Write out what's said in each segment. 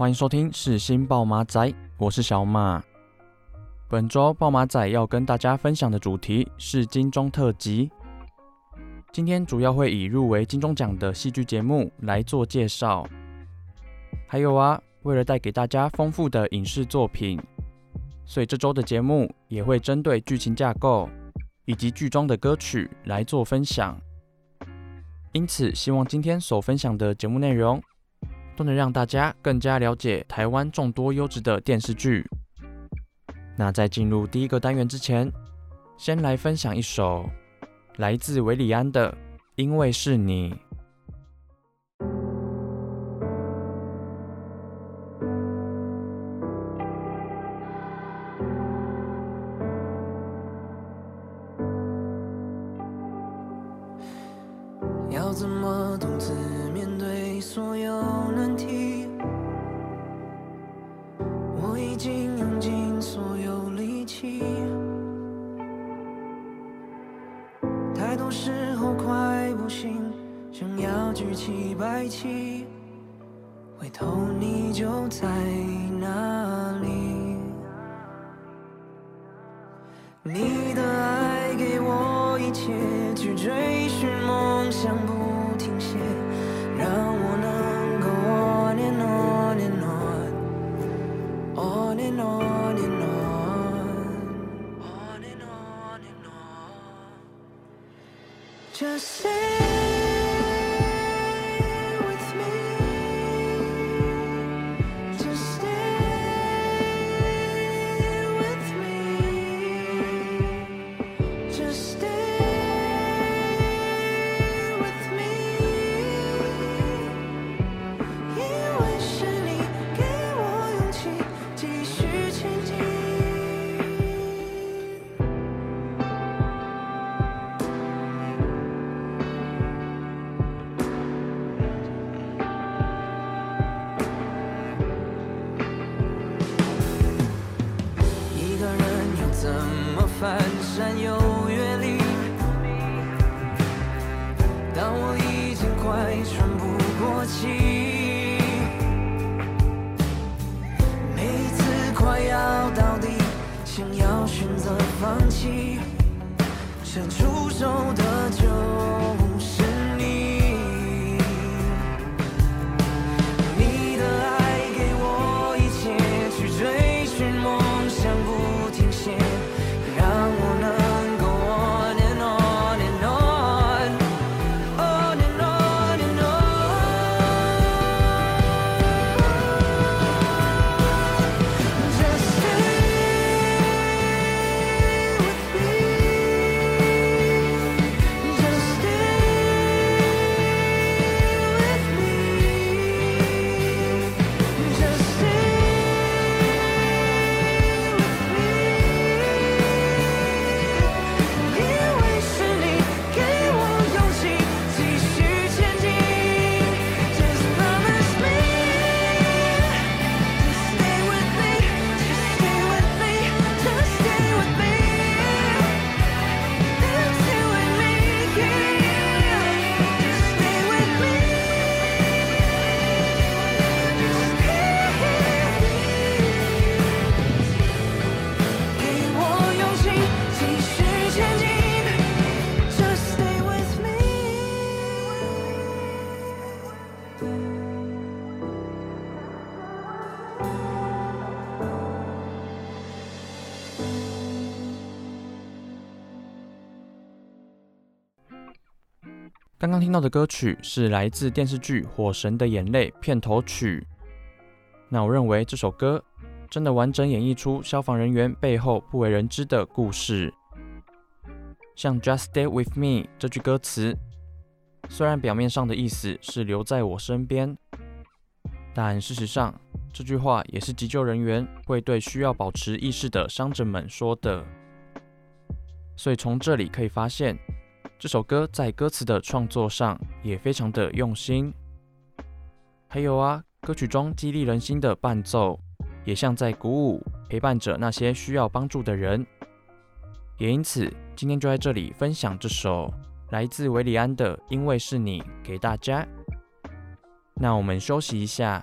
欢迎收听是新爆马仔，我是小马。本周爆马仔要跟大家分享的主题是金钟特辑。今天主要会以入围金钟奖的戏剧节目来做介绍。还有啊，为了带给大家丰富的影视作品，所以这周的节目也会针对剧情架构以及剧中的歌曲来做分享。因此，希望今天所分享的节目内容，都能让大家更加了解台湾众多优质的电视剧。那在进入第一个单元之前，先来分享一首来自韦礼安的《因为是你》。举起白旗，回头你就在那里？你的爱给我一切，去追寻梦想不停歇，让我能够 on and on and on，on and on。Just say 刚刚听到的歌曲是来自电视剧《火神的眼泪》片头曲。那我认为这首歌真的完整演绎出消防人员背后不为人知的故事。像 “Just stay with me” 这句歌词，虽然表面上的意思是留在我身边，但事实上这句话也是急救人员会对需要保持意识的伤者们说的。所以从这里可以发现，这首歌在歌词的创作上也非常的用心。还有啊，歌曲中激励人心的伴奏，也像在鼓舞、陪伴着那些需要帮助的人。也因此，今天就在这里分享这首来自韦礼安的《因为是你》给大家。那我们休息一下，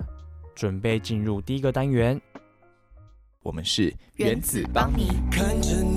准备进入第一个单元。我们是原子帮你。看着你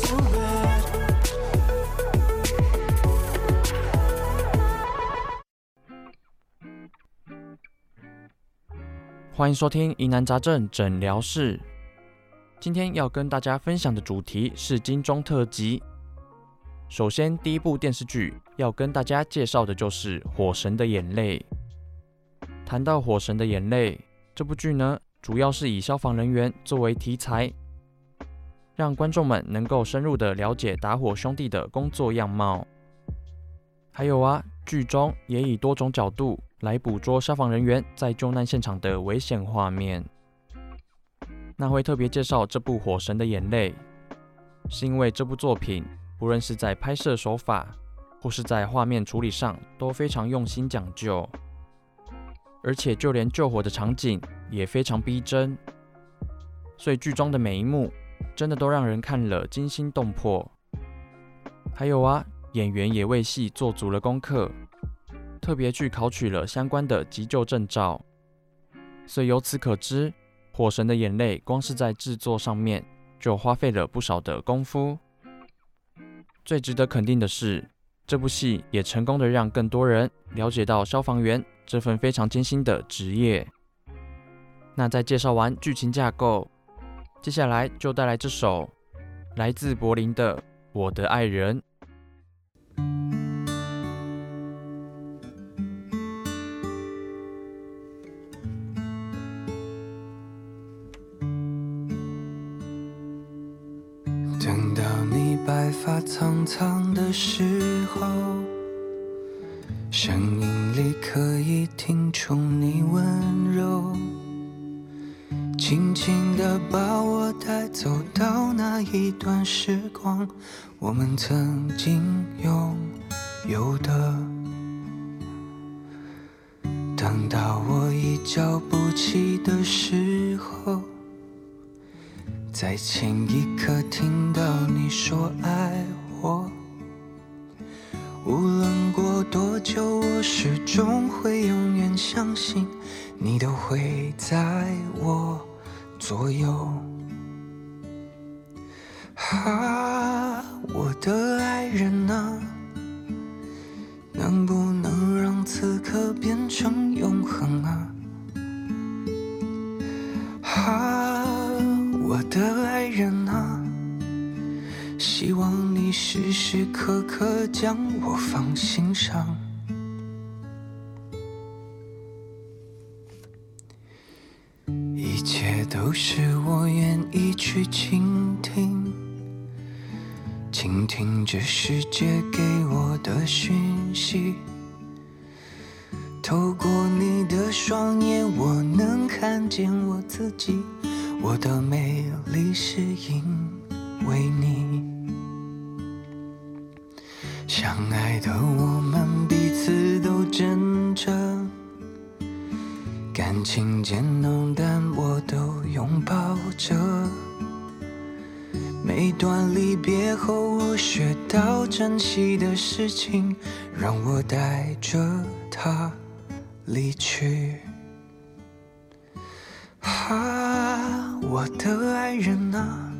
欢迎收听疑难杂症诊疗室。今天要跟大家分享的主题是金钟特辑。首先，第一部电视剧要跟大家介绍的就是《火神的眼泪》。谈到《火神的眼泪》这部剧呢，主要是以消防人员作为题材，让观众们能够深入的了解打火兄弟的工作样貌。还有啊，剧中也以多种角度来捕捉消防人员在救难现场的危险画面。那会特别介绍这部《火神的眼泪》，是因为这部作品。无论是在拍摄手法，或是在画面处理上，都非常用心讲究，而且就连救火的场景也非常逼真，所以剧中的每一幕真的都让人看了惊心动魄。还有啊，演员也为戏做足了功课，特别去考取了相关的急救证照，所以由此可知，《火神的眼泪》光是在制作上面就花费了不少的功夫。最值得肯定的是，这部戏也成功的让更多人了解到消防员这份非常艰辛的职业。那在介绍完剧情架构，接下来就带来这首来自柏林的《我的爱人》。藏的时候，声音里可以听出你温柔，轻轻地把我带走到那一段时光，我们曾经拥有的。等到我一觉不起的时候。在前一刻听到你说爱我，我无论过多久，我始终会永远相信你都会在我左右。啊，我的爱人啊，能不能让此刻变成永恒啊？啊，我的时时刻刻将我放心上。一切都是我愿意去倾听，倾听这世界给我的讯息。透过你的双眼，我能看见我自己。我的美丽是因为你，相爱的我们彼此都真诚，感情渐浓淡我都拥抱着。每段离别后，我学到珍惜的事情，让我带着它离去。啊。我的爱人啊，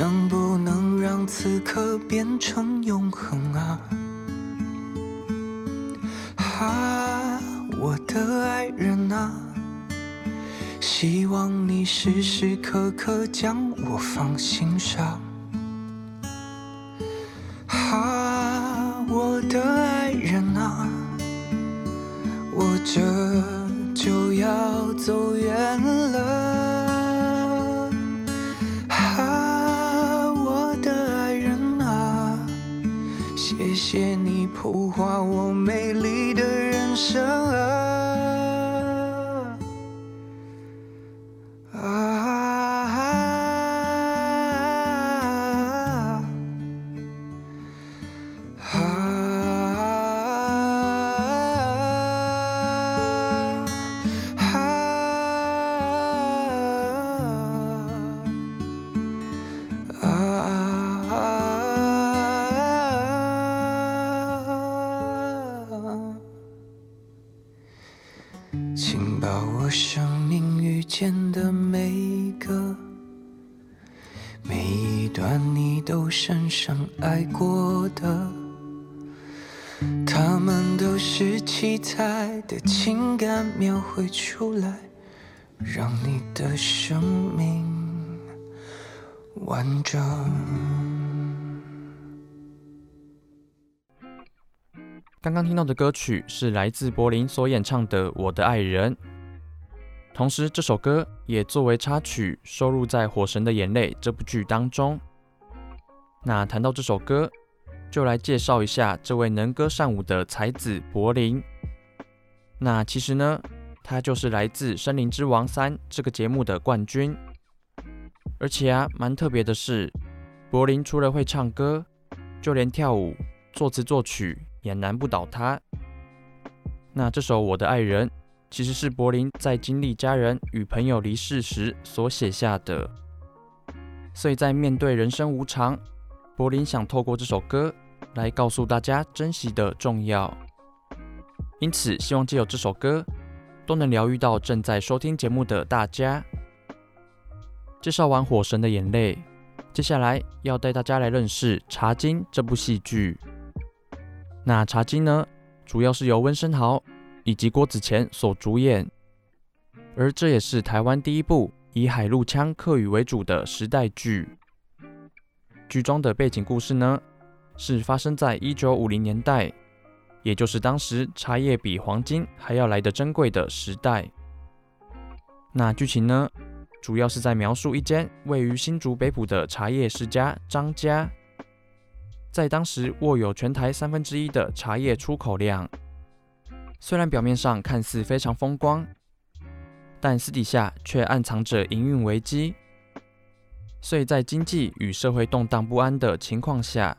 能不能让此刻变成永恒啊？啊，我的爱人啊，希望你时时刻刻将我放心上。啊，我的爱人啊，我这。就要走远了，谢谢你谱画我美丽的人生。深爱过的，他们都是七彩的情感描绘出来，让你的生命完整。刚刚听到的歌曲是来自柏林所演唱的《我的爱人》，同时这首歌也作为插曲收录在《火神的眼泪》这部剧当中。那谈到这首歌，就来介绍一下这位能歌善舞的才子柏林。那其实呢，他就是来自《森林之王三》这个节目的冠军。而且啊，蛮特别的是，柏林除了会唱歌，就连跳舞、作词作曲也难不倒他。那这首《我的爱人》，其实是柏林在经历家人与朋友离世时所写下的。所以在面对人生无常，柏林想透过这首歌来告诉大家珍惜的重要，因此希望借由这首歌都能疗愈到正在收听节目的大家。介绍完《火神的眼泪》，接下来要带大家来认识《茶金》这部戏剧。那《茶金》呢，主要是由温升豪以及郭子乾所主演，而这也是台湾第一部以海陆腔客语为主的时代剧。剧中的背景故事呢，是发生在一九五零年代，也就是当时茶叶比黄金还要来得珍贵的时代。那剧情呢，主要是在描述一间位于新竹北埔的茶叶世家张家，在当时握有全台三分之一的茶叶出口量。虽然表面上看似非常风光，但私底下却暗藏着营运危机。所以在经济与社会动荡不安的情况下，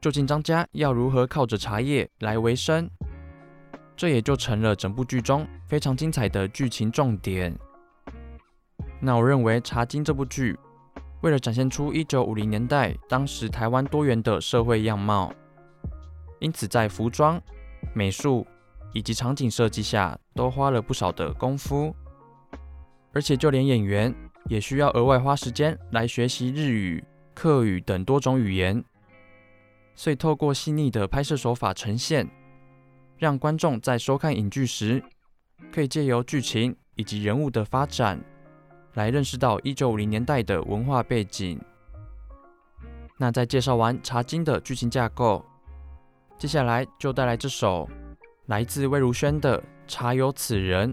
究竟张家要如何靠着茶叶来维生？这也就成了整部剧中非常精彩的剧情重点。那我认为《茶金》这部剧，为了展现出一九五零年代当时台湾多元的社会样貌，因此在服装、美术以及场景设计下都花了不少的功夫，而且就连演员。也需要额外花时间来学习日语、客语等多种语言，所以透过细腻的拍摄手法呈现，让观众在收看影剧时，可以借由剧情以及人物的发展，来认识到一九五零年代的文化背景。那在介绍完《茶金》的剧情架构，接下来就带来这首来自魏如萱的《茶有此人》。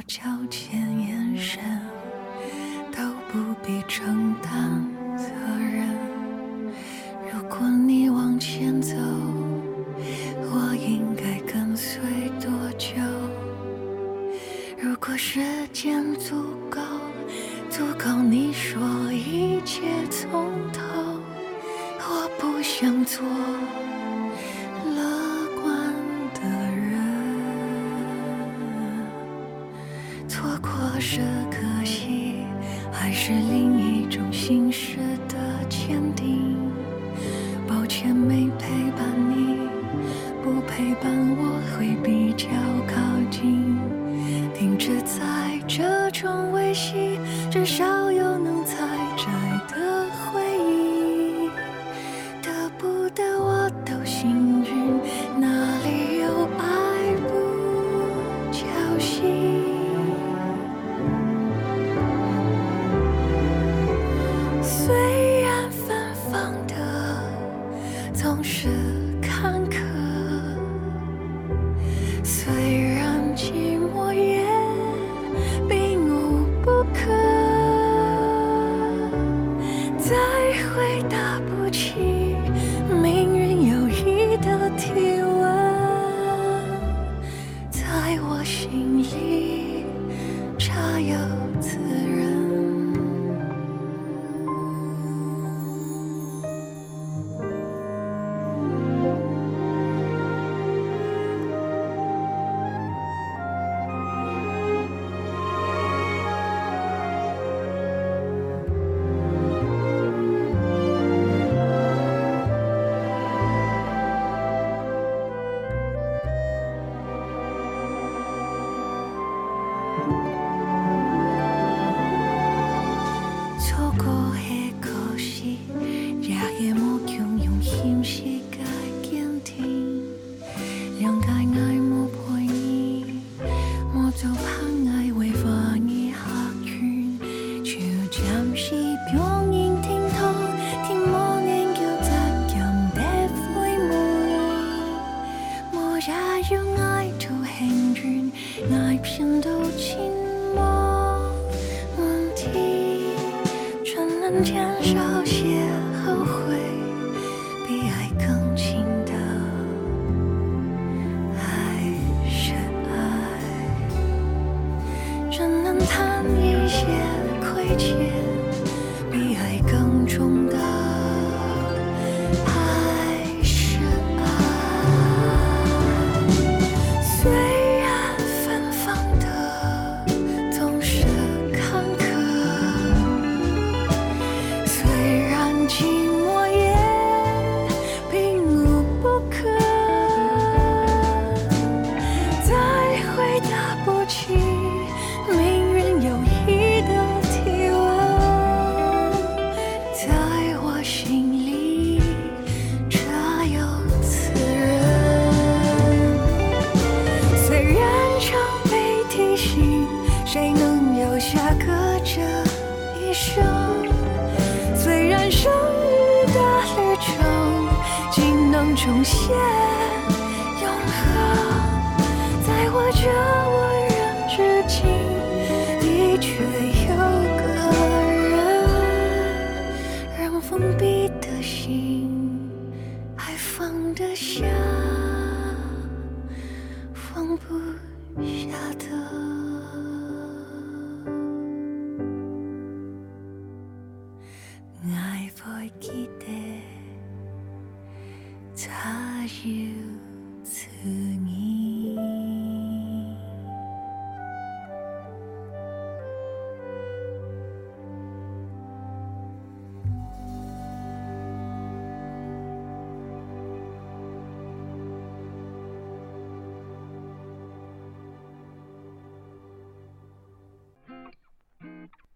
我交浅眼神陪伴我会比较靠近，停止在这种维系，至少又能少些后悔，比爱更这一生？虽然生日的旅程仅能重现永恒，在我这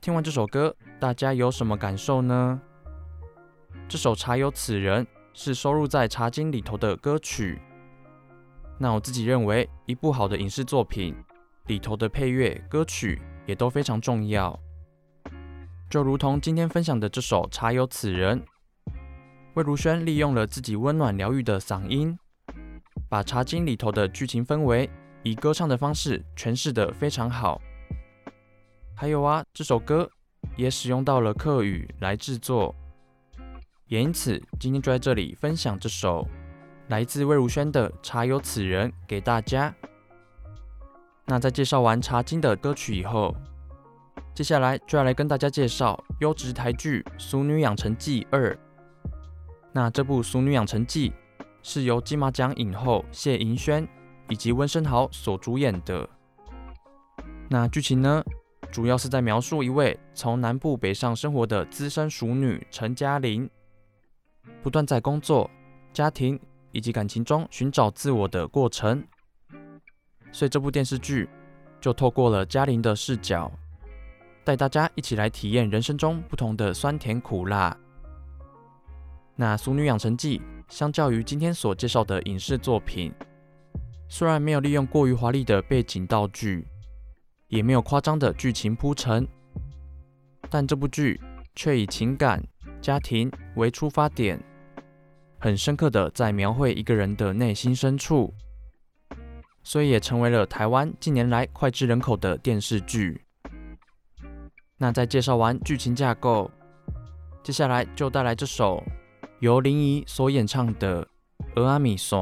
听完这首歌，大家有什么感受呢？这首《茶有此人》是收录在《茶经》里头的歌曲。那我自己认为，一部好的影视作品里头的配乐、歌曲也都非常重要。就如同今天分享的这首《茶有此人》，魏如萱利用了自己温暖疗愈的嗓音，把《茶经》里头的剧情氛围以歌唱的方式诠释得非常好。还有啊，这首歌也使用到了客语来制作，也因此今天就在这里分享这首来自魏如萱的《茶有此人》给大家。那在介绍完《茶经》的歌曲以后，接下来就要来跟大家介绍优质台剧《俗女养成记二》。那这部《俗女养成记》是由金马奖影后谢盈萱以及温升豪所主演的。那剧情呢，主要是在描述一位从南部北上生活的资深熟女陈嘉玲，不断在工作、家庭以及感情中寻找自我的过程。所以这部电视剧就透过了嘉玲的视角，带大家一起来体验人生中不同的酸甜苦辣。那《俗女养成记》相较于今天所介绍的影视作品，虽然没有利用过于华丽的背景道具，也没有夸张的剧情铺陈，但这部剧却以情感、家庭为出发点，很深刻的在描绘一个人的内心深处，所以也成为了台湾近年来脍炙人口的电视剧。那在介绍完剧情架构，接下来就带来这首由林沂所演唱的《蚵仔面线》。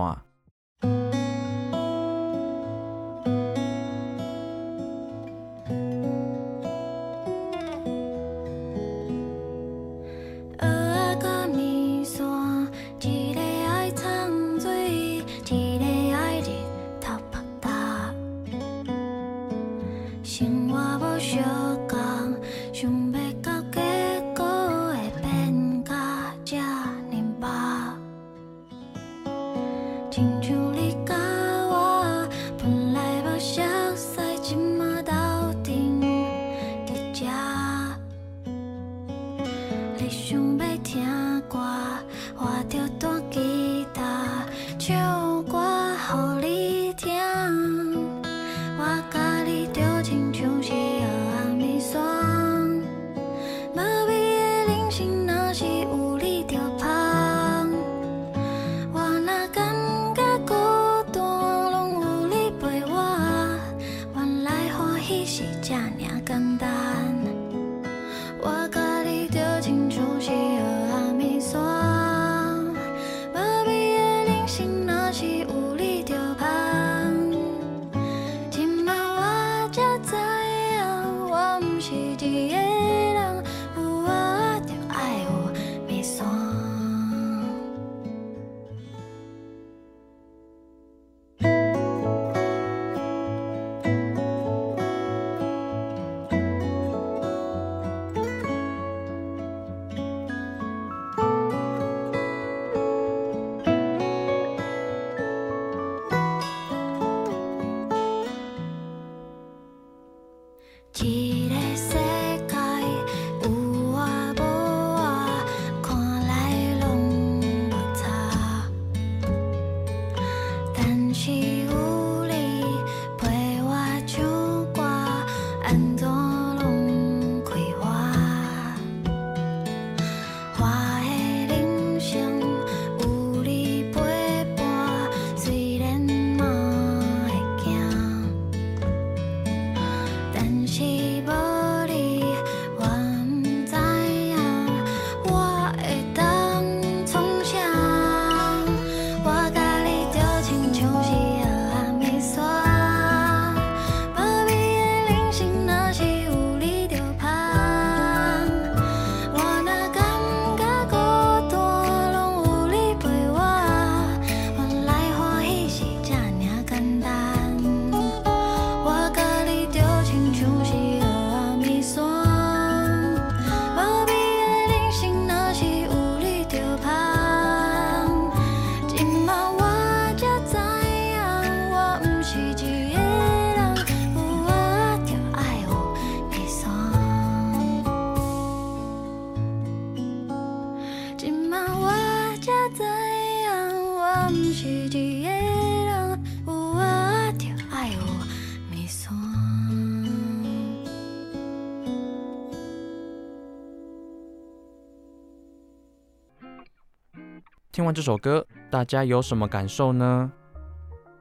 这首歌，大家有什么感受呢？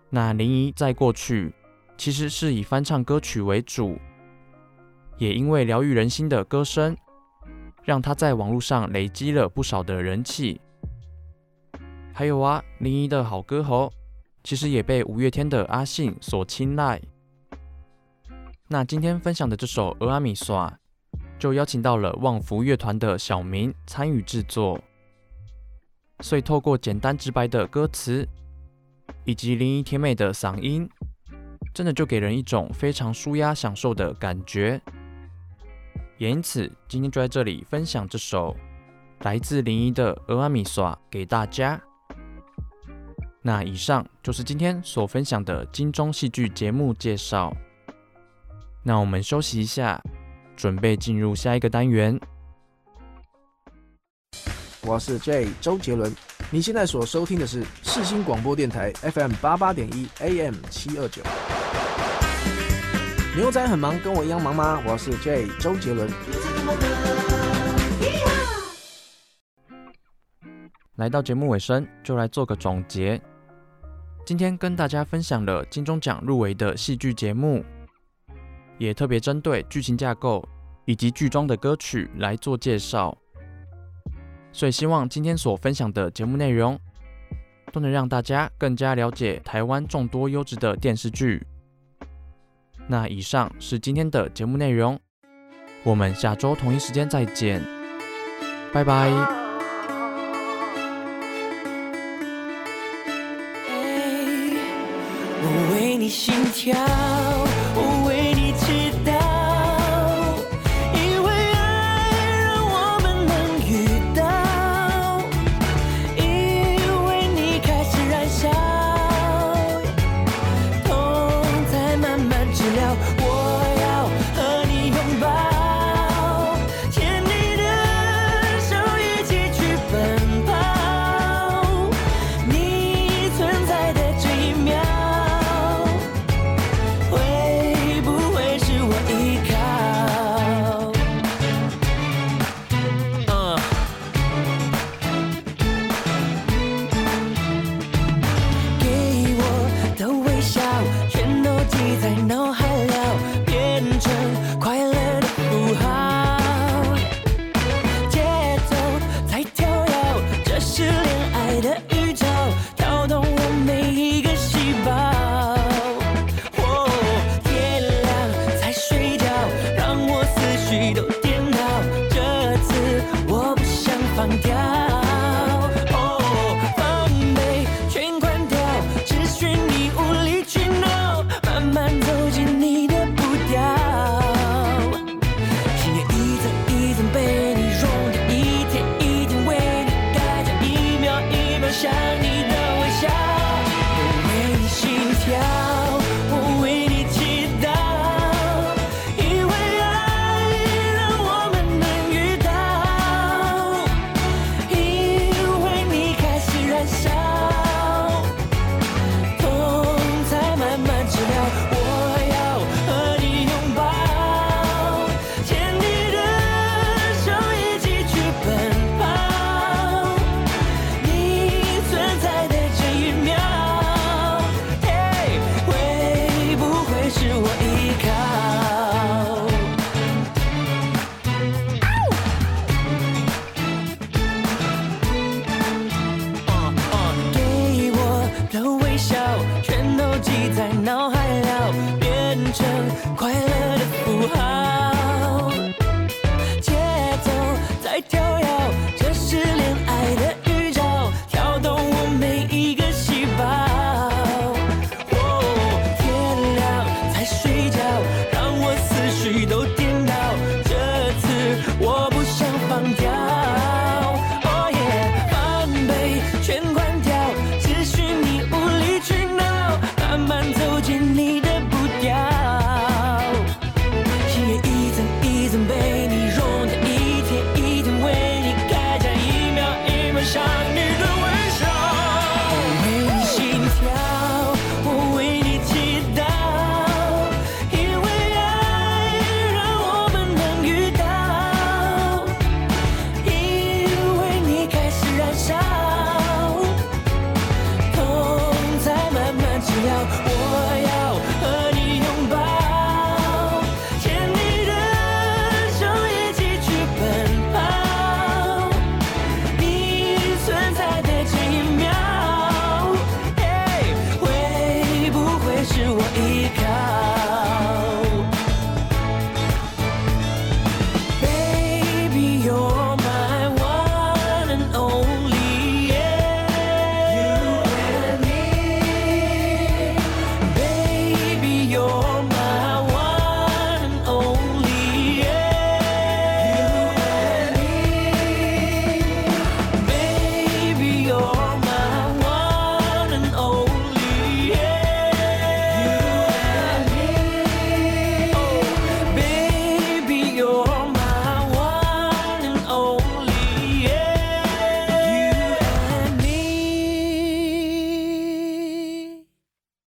那林沂在过去其实是以翻唱歌曲为主，也因为疗愈人心的歌声，让她在网络上累积了不少的人气。还有啊，林沂的好歌喉，其实也被五月天的阿信所青睐。那今天分享的这首《蚵仔面线》，就邀请到了旺福乐团的小明参与制作。所以透过简单直白的歌词，以及林依甜美的嗓音，真的就给人一种非常舒压享受的感觉。也因此，今天就在这里分享这首来自林依的《蚵仔面线》给大家。那以上就是今天所分享的金钟戏剧节目介绍。那我们休息一下，准备进入下一个单元。我是 J 周杰伦，你现在所收听的是世新广播电台 FM 八八点一 AM 七二九。牛仔很忙，跟我一样忙吗？我是 J 周杰伦。来到节目尾声，就来做个总结。今天跟大家分享了金钟奖入围的戏剧节目，也特别针对剧情架构以及剧中的歌曲来做介绍。所以希望今天所分享的节目内容，都能让大家更加了解台湾众多优质的电视剧。那以上是今天的节目内容，我们下周同一时间再见，拜拜。我为你心跳。